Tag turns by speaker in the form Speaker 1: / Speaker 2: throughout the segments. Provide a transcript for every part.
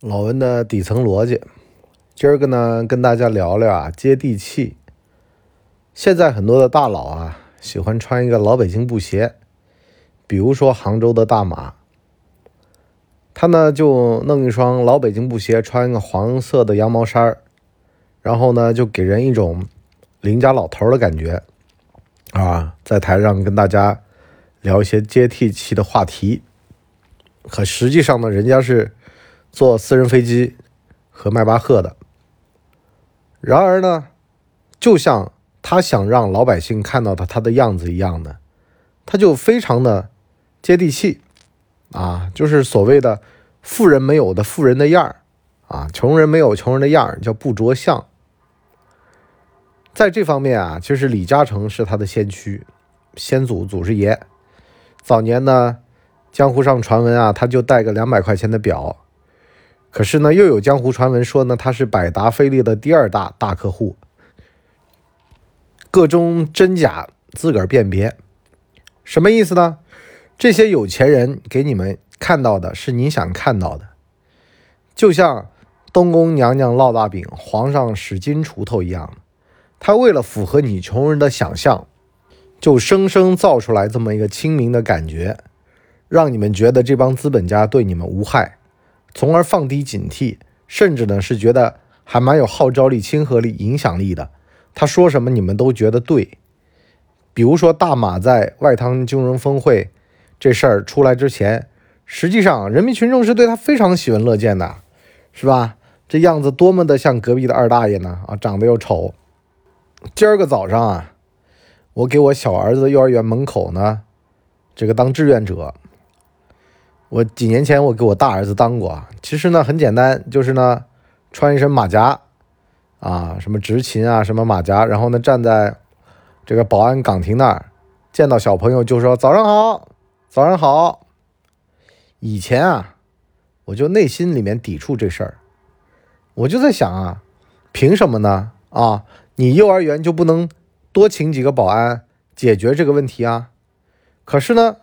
Speaker 1: 老文的底层逻辑，今儿个呢跟大家聊聊啊接地气。现在很多的大佬啊喜欢穿一个老北京布鞋，比如说杭州的大马，他呢就弄一双老北京布鞋，穿一个黄色的羊毛衫儿，然后呢就给人一种邻家老头的感觉。啊，在台上跟大家聊一些接地气的话题，可实际上呢，人家是。坐私人飞机和迈巴赫的，然而呢，就像他想让老百姓看到的他的样子一样的，他就非常的接地气啊，就是所谓的富人没有的富人的样儿啊，穷人没有穷人的样儿，叫不着相。在这方面啊，其实李嘉诚是他的先驱、先祖、祖师爷。早年呢，江湖上传闻啊，他就带个两百块钱的表。可是呢，又有江湖传闻说呢，他是百达翡丽的第二大大客户，各中真假自个儿辨别，什么意思呢？这些有钱人给你们看到的是你想看到的，就像东宫娘娘烙大饼，皇上使金锄头一样，他为了符合你穷人的想象，就生生造出来这么一个亲民的感觉，让你们觉得这帮资本家对你们无害。从而放低警惕，甚至呢是觉得还蛮有号召力、亲和力、影响力的。他说什么你们都觉得对。比如说大马在外滩金融峰会这事儿出来之前，实际上人民群众是对他非常喜闻乐见的，是吧？这样子多么的像隔壁的二大爷呢？啊，长得又丑。今儿个早上啊，我给我小儿子幼儿园门口呢，这个当志愿者。我几年前我给我大儿子当过啊，其实呢很简单，就是呢穿一身马甲啊，什么执勤啊，什么马甲，然后呢站在这个保安岗亭那儿，见到小朋友就说早上好，早上好。以前啊，我就内心里面抵触这事儿，我就在想啊，凭什么呢？啊，你幼儿园就不能多请几个保安解决这个问题啊？可是呢。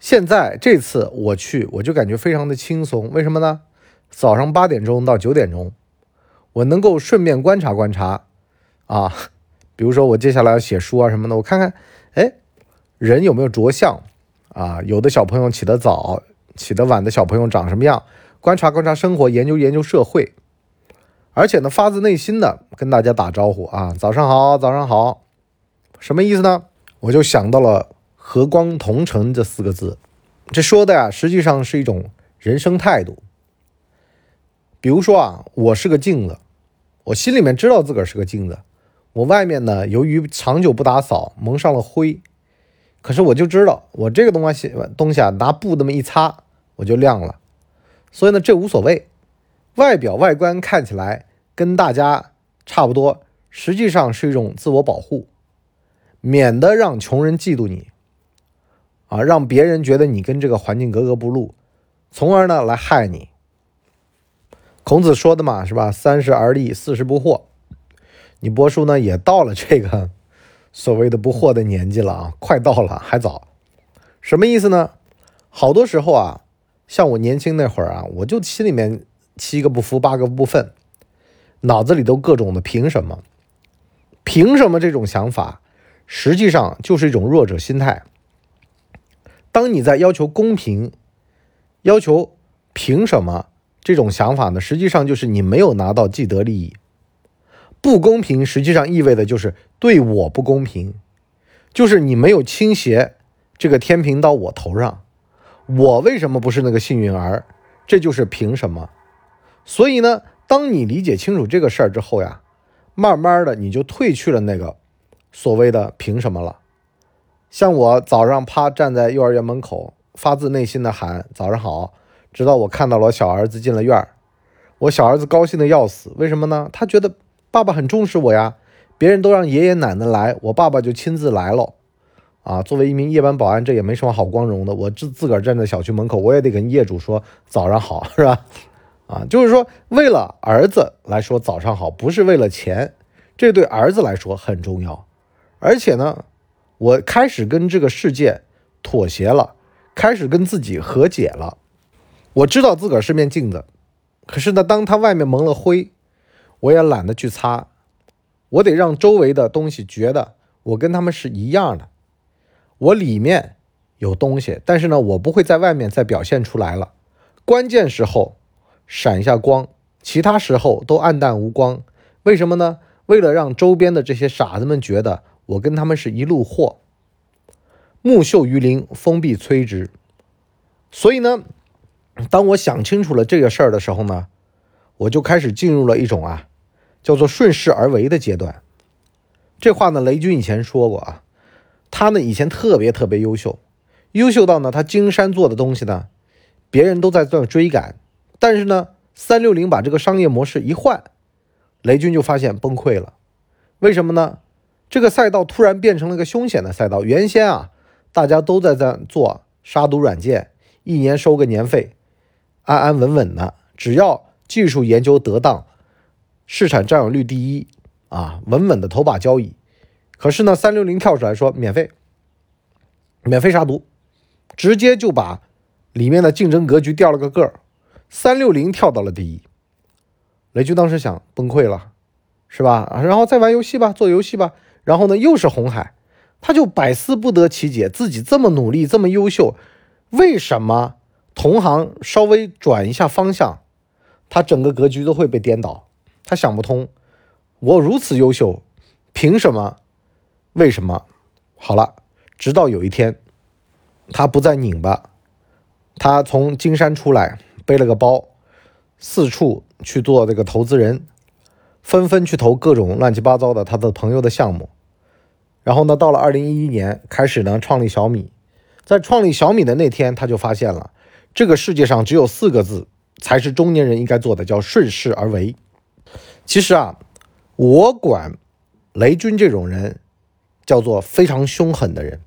Speaker 1: 现在这次我去，我就感觉非常的轻松。为什么呢？早上八点钟到九点钟，我能够顺便观察观察啊，比如说我接下来要写书啊什么的，我看看，哎，人有没有着相啊？有的小朋友起得早，起得晚的小朋友长什么样？观察观察生活，研究研究社会，而且呢，发自内心的跟大家打招呼啊，早上好，早上好，什么意思呢？我就想到了。和光同尘这四个字，这说的呀，实际上是一种人生态度。比如说啊，我是个镜子，我心里面知道自个儿是个镜子，我外面呢，由于长久不打扫，蒙上了灰，可是我就知道，我这个东西东西啊，拿布那么一擦，我就亮了。所以呢，这无所谓，外表外观看起来跟大家差不多，实际上是一种自我保护，免得让穷人嫉妒你。啊，让别人觉得你跟这个环境格格不入，从而呢来害你。孔子说的嘛，是吧？三十而立，四十不惑。你波叔呢也到了这个 所谓的不惑的年纪了啊，快到了，还早。什么意思呢？好多时候啊，像我年轻那会儿啊，我就心里面七个不服，八个不忿，脑子里都各种的凭什么？凭什么这种想法，实际上就是一种弱者心态。当你在要求公平、要求凭什么这种想法呢？实际上就是你没有拿到既得利益。不公平实际上意味的就是对我不公平，就是你没有倾斜这个天平到我头上。我为什么不是那个幸运儿？这就是凭什么。所以呢，当你理解清楚这个事儿之后呀，慢慢的你就褪去了那个所谓的凭什么了。像我早上趴站在幼儿园门口，发自内心的喊早上好，直到我看到了小儿子进了院儿，我小儿子高兴的要死。为什么呢？他觉得爸爸很重视我呀。别人都让爷爷奶奶来，我爸爸就亲自来了。啊，作为一名夜班保安，这也没什么好光荣的。我自自个儿站在小区门口，我也得跟业主说早上好，是吧？啊，就是说为了儿子来说早上好，不是为了钱，这对儿子来说很重要，而且呢。我开始跟这个世界妥协了，开始跟自己和解了。我知道自个儿是面镜子，可是呢，当它外面蒙了灰，我也懒得去擦。我得让周围的东西觉得我跟他们是一样的。我里面有东西，但是呢，我不会在外面再表现出来了。关键时候闪一下光，其他时候都暗淡无光。为什么呢？为了让周边的这些傻子们觉得我跟他们是一路货。木秀于林，风必摧之。所以呢，当我想清楚了这个事儿的时候呢，我就开始进入了一种啊，叫做顺势而为的阶段。这话呢，雷军以前说过啊，他呢以前特别特别优秀，优秀到呢他金山做的东西呢，别人都在做追赶，但是呢，三六零把这个商业模式一换。雷军就发现崩溃了，为什么呢？这个赛道突然变成了个凶险的赛道。原先啊，大家都在在做杀毒软件，一年收个年费，安安稳稳的，只要技术研究得当，市场占有率第一啊，稳稳的头把交椅。可是呢，三六零跳出来说免费，免费杀毒，直接就把里面的竞争格局掉了个个儿，三六零跳到了第一。雷军当时想崩溃了，是吧？然后再玩游戏吧，做游戏吧。然后呢，又是红海，他就百思不得其解，自己这么努力，这么优秀，为什么同行稍微转一下方向，他整个格局都会被颠倒？他想不通，我如此优秀，凭什么？为什么？好了，直到有一天，他不再拧巴，他从金山出来，背了个包。四处去做这个投资人，纷纷去投各种乱七八糟的他的朋友的项目。然后呢，到了二零一一年开始呢，创立小米。在创立小米的那天，他就发现了这个世界上只有四个字才是中年人应该做的，叫顺势而为。其实啊，我管雷军这种人叫做非常凶狠的人。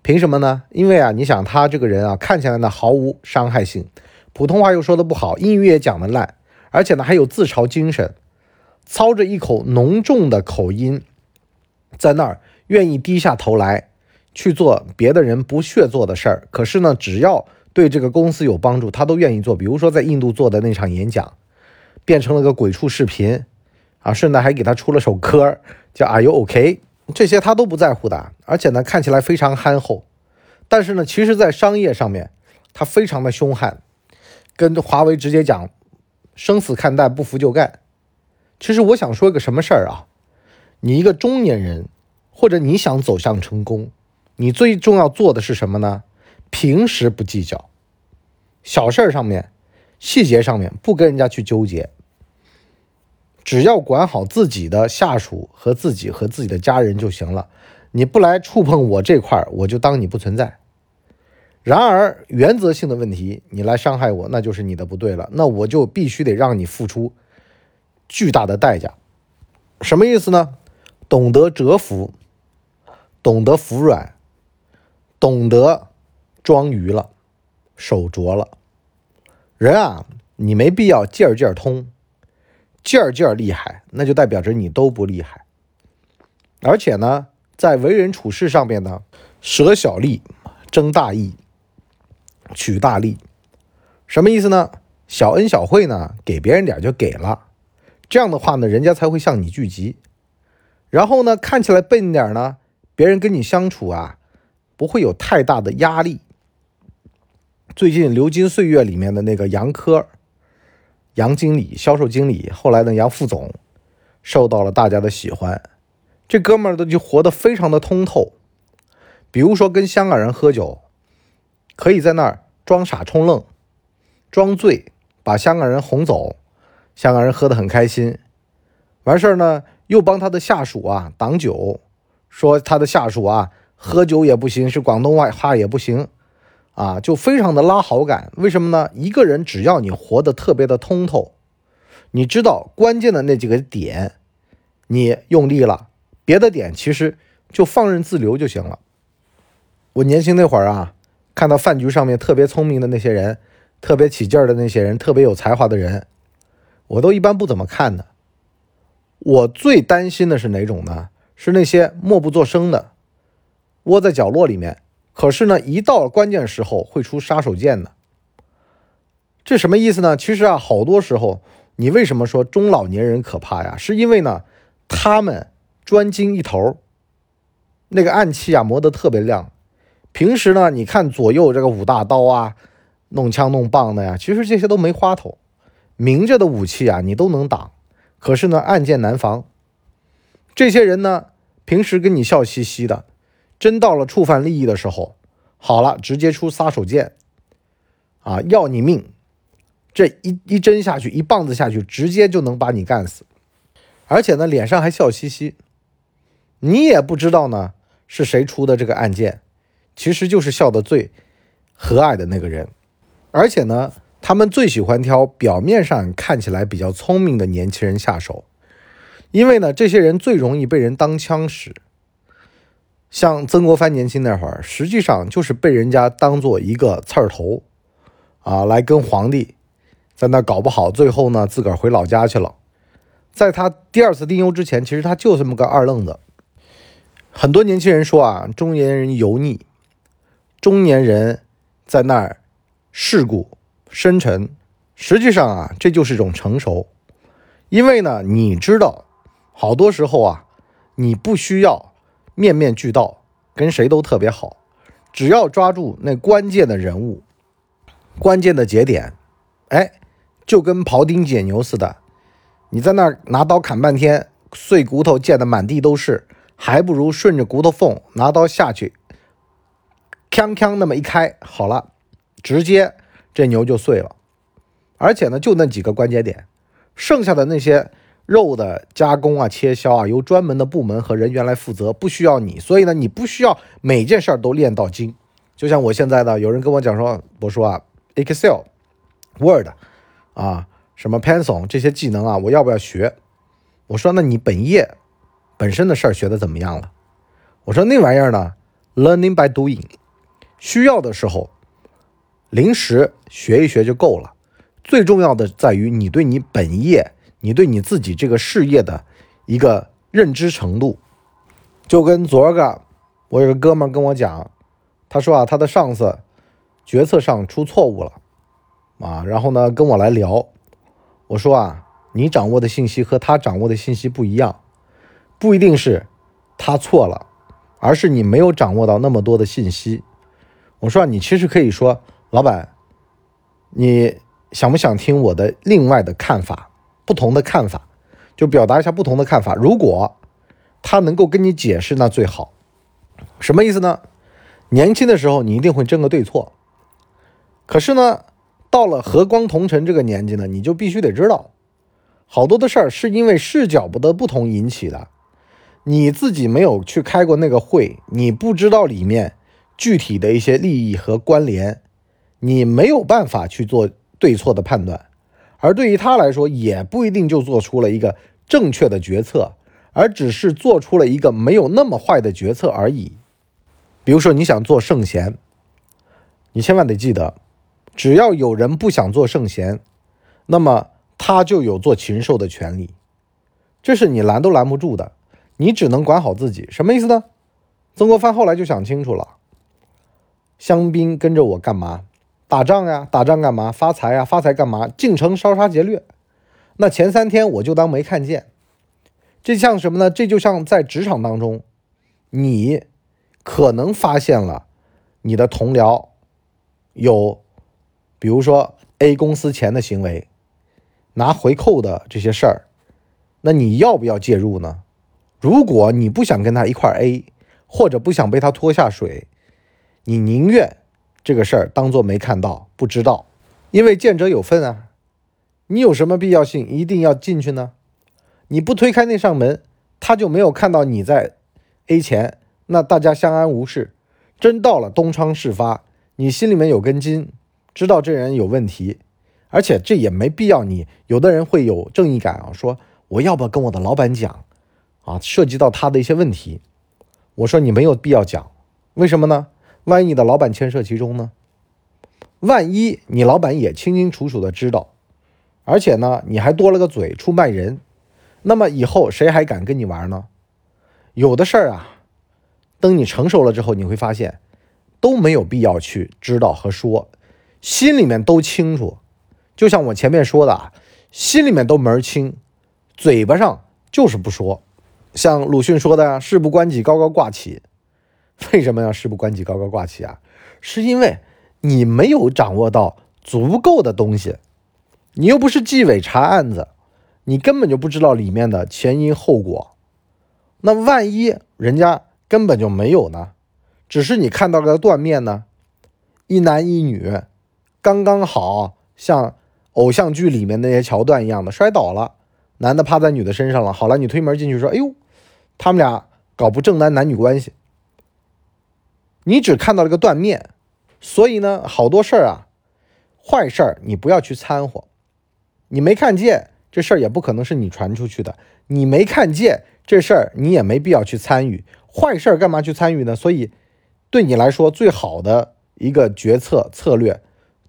Speaker 1: 凭什么呢？因为啊，你想他这个人啊，看起来呢毫无伤害性。普通话又说的不好，英语也讲的烂，而且呢还有自嘲精神，操着一口浓重的口音，在那儿愿意低下头来去做别的人不屑做的事儿。可是呢，只要对这个公司有帮助，他都愿意做。比如说在印度做的那场演讲，变成了个鬼畜视频，啊，顺带还给他出了首歌叫《Are You OK》，这些他都不在乎的。而且呢，看起来非常憨厚，但是呢，其实在商业上面，他非常的凶悍。跟华为直接讲，生死看淡，不服就干。其实我想说一个什么事儿啊？你一个中年人，或者你想走向成功，你最重要做的是什么呢？平时不计较，小事上面、细节上面不跟人家去纠结，只要管好自己的下属和自己和自己的家人就行了。你不来触碰我这块儿，我就当你不存在。然而，原则性的问题，你来伤害我，那就是你的不对了。那我就必须得让你付出巨大的代价。什么意思呢？懂得折服，懂得服软，懂得装愚了，手拙了。人啊，你没必要劲儿劲儿通，劲儿劲儿厉害，那就代表着你都不厉害。而且呢，在为人处事上面呢，舍小利，争大义。取大利，什么意思呢？小恩小惠呢，给别人点就给了，这样的话呢，人家才会向你聚集。然后呢，看起来笨点呢，别人跟你相处啊，不会有太大的压力。最近《流金岁月》里面的那个杨科，杨经理、销售经理，后来的，杨副总，受到了大家的喜欢。这哥们儿的就活得非常的通透，比如说跟香港人喝酒。可以在那儿装傻充愣，装醉，把香港人哄走，香港人喝得很开心。完事儿呢，又帮他的下属啊挡酒，说他的下属啊喝酒也不行，是广东话也不行，啊，就非常的拉好感。为什么呢？一个人只要你活得特别的通透，你知道关键的那几个点，你用力了，别的点其实就放任自流就行了。我年轻那会儿啊。看到饭局上面特别聪明的那些人，特别起劲儿的那些人，特别有才华的人，我都一般不怎么看的。我最担心的是哪种呢？是那些默不作声的，窝在角落里面。可是呢，一到关键时候会出杀手锏的。这什么意思呢？其实啊，好多时候你为什么说中老年人可怕呀？是因为呢，他们专精一头，那个暗器啊磨得特别亮。平时呢，你看左右这个舞大刀啊，弄枪弄棒的呀，其实这些都没花头。明着的武器啊，你都能挡，可是呢，暗箭难防。这些人呢，平时跟你笑嘻嘻的，真到了触犯利益的时候，好了，直接出杀手锏，啊，要你命！这一一针下去，一棒子下去，直接就能把你干死，而且呢，脸上还笑嘻嘻。你也不知道呢是谁出的这个案件，其实就是笑得最和蔼的那个人，而且呢。他们最喜欢挑表面上看起来比较聪明的年轻人下手，因为呢，这些人最容易被人当枪使。像曾国藩年轻那会儿，实际上就是被人家当做一个刺儿头，啊，来跟皇帝在那搞不好，最后呢，自个儿回老家去了。在他第二次丁忧之前，其实他就这么个二愣子。很多年轻人说啊，中年人油腻，中年人在那儿世故。深沉，实际上啊，这就是一种成熟，因为呢，你知道，好多时候啊，你不需要面面俱到，跟谁都特别好，只要抓住那关键的人物、关键的节点，哎，就跟庖丁解牛似的，你在那儿拿刀砍半天，碎骨头溅得满地都是，还不如顺着骨头缝拿刀下去，锵锵那么一开，好了，直接。这牛就碎了，而且呢，就那几个关节点，剩下的那些肉的加工啊、切削啊，由专门的部门和人员来负责，不需要你。所以呢，你不需要每件事儿都练到精。就像我现在的，有人跟我讲说，我说啊，Excel、Word 啊，什么 Pencil 这些技能啊，我要不要学？我说，那你本业本身的事儿学的怎么样了？我说那玩意儿呢，Learning by doing，需要的时候。临时学一学就够了，最重要的在于你对你本业、你对你自己这个事业的一个认知程度。就跟昨儿个我有个哥们跟我讲，他说啊，他的上司决策上出错误了啊，然后呢跟我来聊，我说啊，你掌握的信息和他掌握的信息不一样，不一定是他错了，而是你没有掌握到那么多的信息。我说你其实可以说。老板，你想不想听我的另外的看法？不同的看法，就表达一下不同的看法。如果他能够跟你解释，那最好。什么意思呢？年轻的时候你一定会争个对错，可是呢，到了和光同尘这个年纪呢，你就必须得知道，好多的事儿是因为视角不的不同引起的。你自己没有去开过那个会，你不知道里面具体的一些利益和关联。你没有办法去做对错的判断，而对于他来说，也不一定就做出了一个正确的决策，而只是做出了一个没有那么坏的决策而已。比如说，你想做圣贤，你千万得记得，只要有人不想做圣贤，那么他就有做禽兽的权利，这是你拦都拦不住的，你只能管好自己。什么意思呢？曾国藩后来就想清楚了，香槟跟着我干嘛？打仗呀，打仗干嘛？发财呀，发财干嘛？进城烧杀劫掠。那前三天我就当没看见。这像什么呢？这就像在职场当中，你可能发现了你的同僚有，比如说 A 公司钱的行为，拿回扣的这些事儿，那你要不要介入呢？如果你不想跟他一块 A，或者不想被他拖下水，你宁愿。这个事儿当做没看到，不知道，因为见者有份啊。你有什么必要性一定要进去呢？你不推开那扇门，他就没有看到你在 A 钱，那大家相安无事。真到了东窗事发，你心里面有根筋，知道这人有问题，而且这也没必要。你有的人会有正义感啊，说我要不要跟我的老板讲啊？涉及到他的一些问题，我说你没有必要讲，为什么呢？万一你的老板牵涉其中呢？万一你老板也清清楚楚的知道，而且呢，你还多了个嘴出卖人，那么以后谁还敢跟你玩呢？有的事儿啊，等你成熟了之后，你会发现都没有必要去知道和说，心里面都清楚。就像我前面说的啊，心里面都门儿清，嘴巴上就是不说。像鲁迅说的“事不关己高高挂起”，为什么要事不关己高高挂起啊？是因为你没有掌握到足够的东西，你又不是纪委查案子，你根本就不知道里面的前因后果。那万一人家根本就没有呢？只是你看到个断面呢？一男一女，刚刚好像偶像剧里面那些桥段一样的摔倒了，男的趴在女的身上了。好了，你推门进去说：“哎呦，他们俩搞不正当男女关系。”你只看到了个断面，所以呢，好多事儿啊，坏事儿你不要去掺和。你没看见这事儿，也不可能是你传出去的。你没看见这事儿，你也没必要去参与。坏事儿干嘛去参与呢？所以，对你来说最好的。一个决策策略，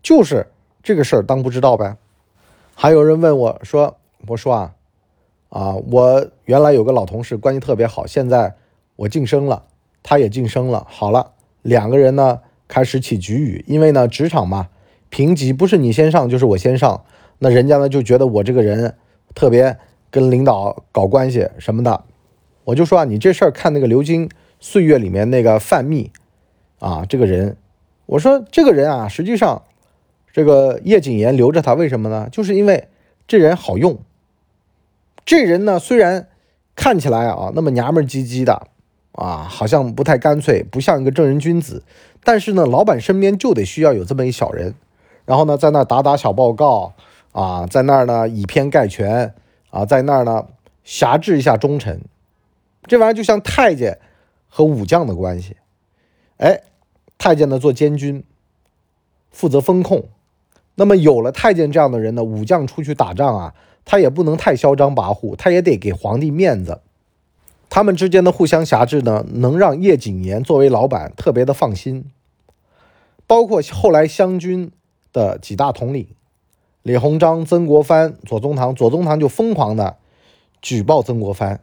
Speaker 1: 就是这个事儿当不知道呗。还有人问我说：“我说啊，啊，我原来有个老同事，关系特别好，现在我晋升了，他也晋升了。好了，两个人呢开始起局语，因为呢职场嘛，评级不是你先上就是我先上，那人家呢就觉得我这个人特别跟领导搞关系什么的。我就说啊，你这事儿看那个《流金岁月》里面那个范密啊，这个人。”我说这个人啊，实际上，这个叶谨言留着他，为什么呢？就是因为这人好用。这人呢，虽然看起来啊那么娘们唧唧的啊，好像不太干脆，不像一个正人君子，但是呢，老板身边就得需要有这么一小人，然后呢，在那打打小报告啊，在那儿呢以偏概全啊，在那儿呢挟制一下忠臣。这玩意儿就像太监和武将的关系，哎。太监呢做监军，负责风控。那么有了太监这样的人呢，武将出去打仗啊，他也不能太嚣张跋扈，他也得给皇帝面子。他们之间的互相辖制呢，能让叶谨言作为老板特别的放心。包括后来湘军的几大统领，李鸿章、曾国藩、左宗棠，左宗棠就疯狂的举报曾国藩。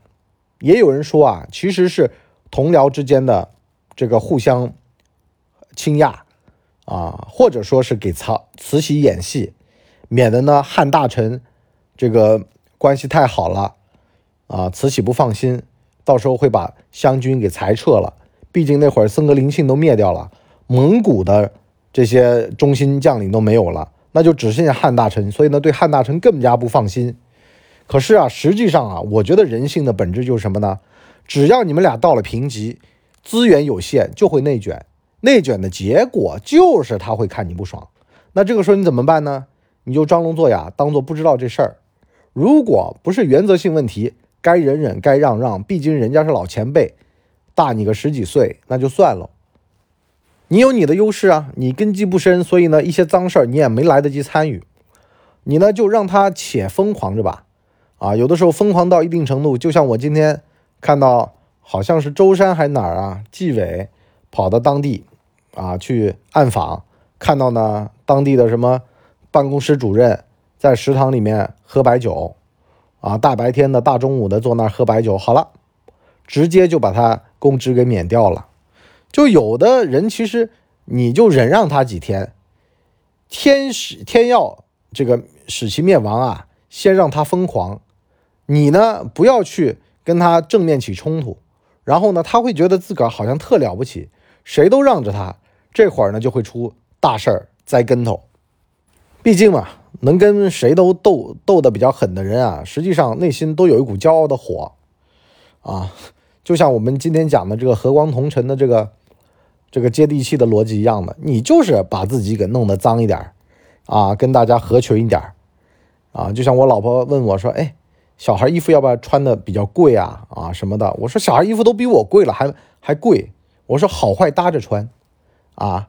Speaker 1: 也有人说啊，其实是同僚之间的这个互相。倾轧啊，或者说是给曹慈禧演戏，免得呢汉大臣这个关系太好了啊，慈禧不放心，到时候会把湘军给裁撤了。毕竟那会儿僧格林沁都灭掉了，蒙古的这些中心将领都没有了，那就只剩下汉大臣，所以呢对汉大臣更加不放心。可是啊，实际上啊，我觉得人性的本质就是什么呢？只要你们俩到了平级，资源有限，就会内卷。内卷的结果就是他会看你不爽，那这个时候你怎么办呢？你就装聋作哑，当做不知道这事儿。如果不是原则性问题，该忍忍，该让让，毕竟人家是老前辈，大你个十几岁，那就算了。你有你的优势啊，你根基不深，所以呢，一些脏事儿你也没来得及参与。你呢，就让他且疯狂着吧。啊，有的时候疯狂到一定程度，就像我今天看到，好像是舟山还哪儿啊，纪委跑到当地。啊，去暗访，看到呢，当地的什么办公室主任在食堂里面喝白酒，啊，大白天的大中午的坐那儿喝白酒，好了，直接就把他公职给免掉了。就有的人其实你就忍让他几天，天使天要这个使其灭亡啊，先让他疯狂，你呢不要去跟他正面起冲突，然后呢他会觉得自个儿好像特了不起，谁都让着他。这会儿呢，就会出大事儿，栽跟头。毕竟嘛，能跟谁都斗斗得比较狠的人啊，实际上内心都有一股骄傲的火啊。就像我们今天讲的这个和光同尘的这个这个接地气的逻辑一样的，你就是把自己给弄得脏一点啊，跟大家合群一点啊。就像我老婆问我说：“哎，小孩衣服要不要穿的比较贵啊？啊什么的？”我说：“小孩衣服都比我贵了，还还贵。”我说：“好坏搭着穿。”啊，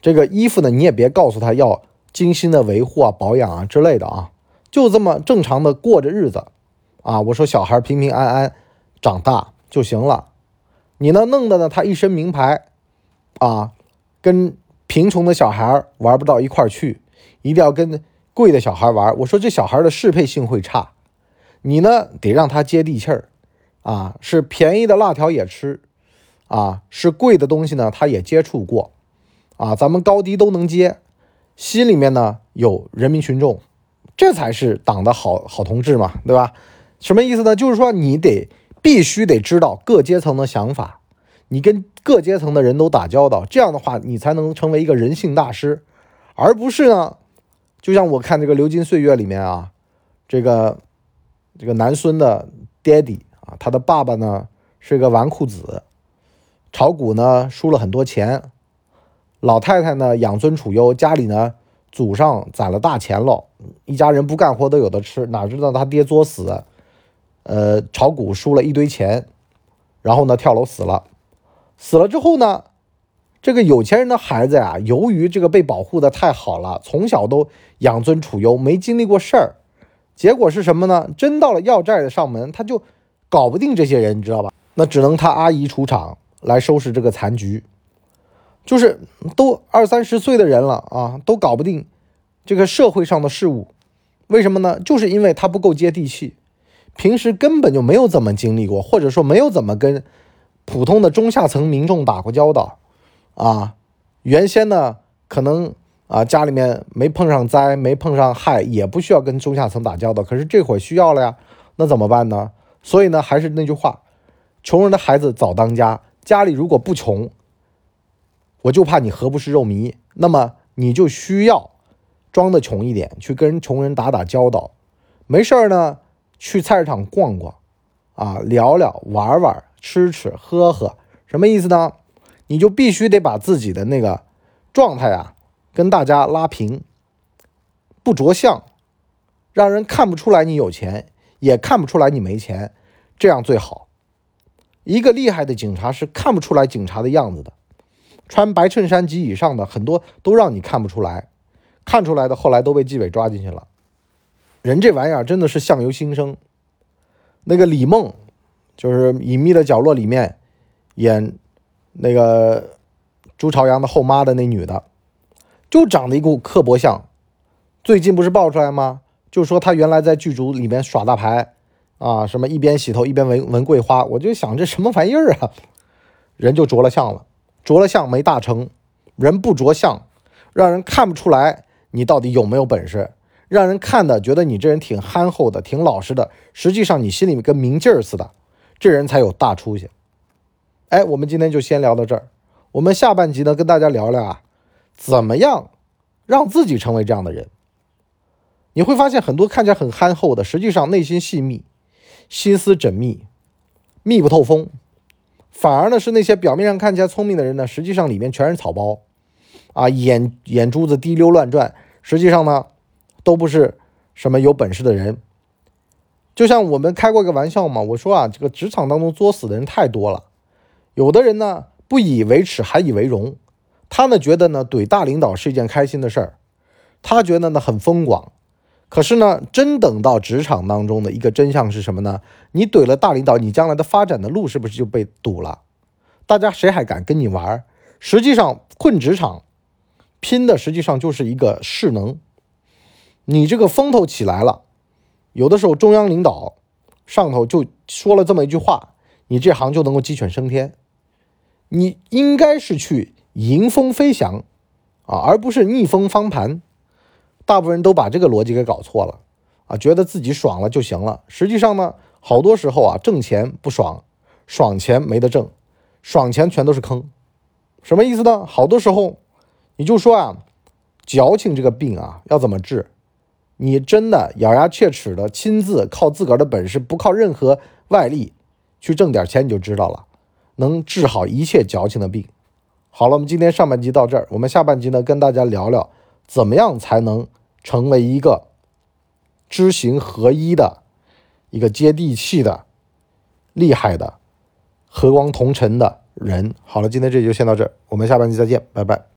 Speaker 1: 这个衣服呢，你也别告诉他要精心的维护啊、保养啊之类的啊，就这么正常的过着日子。啊。我说小孩平平安安长大就行了，你呢弄的呢他一身名牌啊，跟贫穷的小孩玩不到一块去，一定要跟贵的小孩玩。我说这小孩的适配性会差，你呢得让他接地气儿。啊，是便宜的辣条也吃。啊，是贵的东西呢他也接触过。啊，咱们高低都能接，心里面呢有人民群众这才是党的好好同志嘛，对吧？什么意思呢？就是说你得必须得知道各阶层的想法，你跟各阶层的人都打交道，这样的话你才能成为一个人性大师，而不是呢，就像我看这个《流金岁月》里面啊，这个这个南孙的爹地啊，他的爸爸呢是个纨绔子，炒股呢输了很多钱，老太太呢养尊处优，家里呢。祖上攒了大钱了，一家人不干活都有的吃，哪知道他爹作死，呃，炒股输了一堆钱，然后呢跳楼死了。死了之后呢，这个有钱人的孩子呀，由于这个被保护的太好了，从小都养尊处优，没经历过事儿，结果是什么呢？真到了要债的上门，他就搞不定这些人，你知道吧？那只能他阿姨出场来收拾这个残局。就是都二三十岁的人了啊，都搞不定这个社会上的事物，为什么呢？就是因为他不够接地气，平时根本就没有怎么经历过，或者说没有怎么跟普通的中下层民众打过交道啊。原先呢，可能啊家里面没碰上灾，没碰上害，也不需要跟中下层打交道。可是这会儿需要了呀，那怎么办呢？所以呢，还是那句话，穷人的孩子早当家。家里如果不穷。我就怕你何不是肉糜，那么你就需要装的穷一点，去跟穷人打打交道。没事儿呢，去菜市场逛逛，啊，聊聊，玩玩，吃吃，喝喝，什么意思呢？你就必须得把自己的那个状态啊，跟大家拉平，不着相，让人看不出来你有钱，也看不出来你没钱，这样最好。一个厉害的警察是看不出来警察的样子的。穿白衬衫及以上的很多都让你看不出来，看出来的后来都被纪委抓进去了。人这玩意儿真的是相由心生。那个李梦，就是《隐秘的角落》里面演那个朱朝阳的后妈的那女的，就长得一股刻薄相。最近不是爆出来吗？就说她原来在剧组里面耍大牌啊，什么一边洗头一边闻闻桂花。我就想这什么玩意儿啊？人就着了相了。着了相没大成，人不着相，让人看不出来你到底有没有本事，让人看的觉得你这人挺憨厚的，挺老实的，实际上你心里面跟明镜似的，这人才有大出息。哎，我们今天就先聊到这儿，我们下半集呢跟大家聊聊啊，怎么样让自己成为这样的人。你会发现很多看起来很憨厚的，实际上内心细密，心思缜密，密不透风。反而呢，是那些表面上看起来聪明的人呢，实际上里面全是草包，啊，眼眼珠子滴溜乱转，实际上呢，都不是什么有本事的人。就像我们开过一个玩笑嘛，我说啊，这个职场当中作死的人太多了，有的人呢不以为耻，还以为荣，他呢觉得呢怼大领导是一件开心的事儿，他觉得呢很风光。可是呢，真等到职场当中的一个真相是什么呢？你怼了大领导，你将来的发展的路是不是就被堵了？大家谁还敢跟你玩？实际上，混职场拼的实际上就是一个势能。你这个风头起来了，有的时候中央领导上头就说了这么一句话，你这行就能够鸡犬升天。你应该是去迎风飞翔啊，而不是逆风翻盘。大部分人都把这个逻辑给搞错了啊，觉得自己爽了就行了。实际上呢，好多时候啊，挣钱不爽，爽钱没得挣，爽钱全都是坑。什么意思呢？好多时候，你就说啊，矫情这个病啊，要怎么治？你真的咬牙切齿的亲自靠自个儿的本事，不靠任何外力去挣点钱，你就知道了，能治好一切矫情的病。好了，我们今天上半集到这儿，我们下半集呢，跟大家聊聊。怎么样才能成为一个知行合一的、一个接地气的、厉害的、和光同尘的人？好了，今天这就先到这儿，我们下半期再见，拜拜。